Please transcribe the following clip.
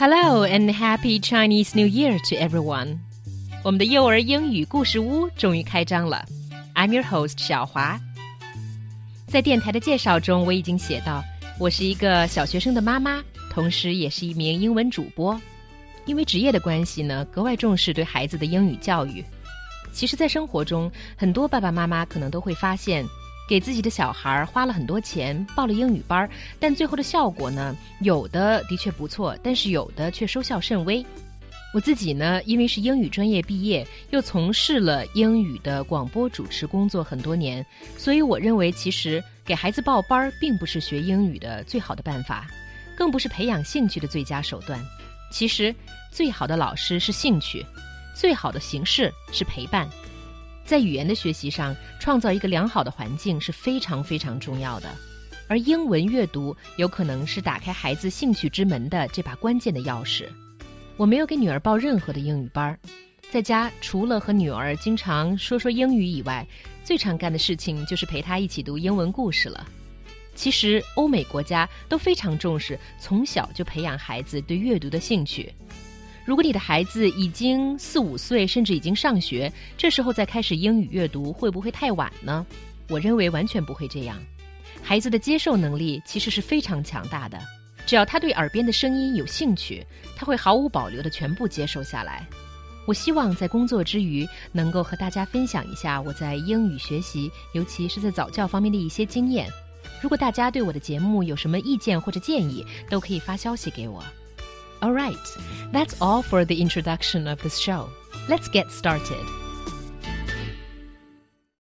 Hello and happy Chinese New Year to everyone！我们的幼儿英语故事屋终于开张了。I'm your host 小华。在电台的介绍中，我已经写到，我是一个小学生的妈妈，同时也是一名英文主播。因为职业的关系呢，格外重视对孩子的英语教育。其实，在生活中，很多爸爸妈妈可能都会发现。给自己的小孩花了很多钱报了英语班，但最后的效果呢？有的的确不错，但是有的却收效甚微。我自己呢，因为是英语专业毕业，又从事了英语的广播主持工作很多年，所以我认为，其实给孩子报班并不是学英语的最好的办法，更不是培养兴趣的最佳手段。其实，最好的老师是兴趣，最好的形式是陪伴。在语言的学习上，创造一个良好的环境是非常非常重要的，而英文阅读有可能是打开孩子兴趣之门的这把关键的钥匙。我没有给女儿报任何的英语班，在家除了和女儿经常说说英语以外，最常干的事情就是陪她一起读英文故事了。其实，欧美国家都非常重视从小就培养孩子对阅读的兴趣。如果你的孩子已经四五岁，甚至已经上学，这时候再开始英语阅读，会不会太晚呢？我认为完全不会这样。孩子的接受能力其实是非常强大的，只要他对耳边的声音有兴趣，他会毫无保留的全部接受下来。我希望在工作之余，能够和大家分享一下我在英语学习，尤其是在早教方面的一些经验。如果大家对我的节目有什么意见或者建议，都可以发消息给我。All right, that's all for the introduction of this show. Let's get started.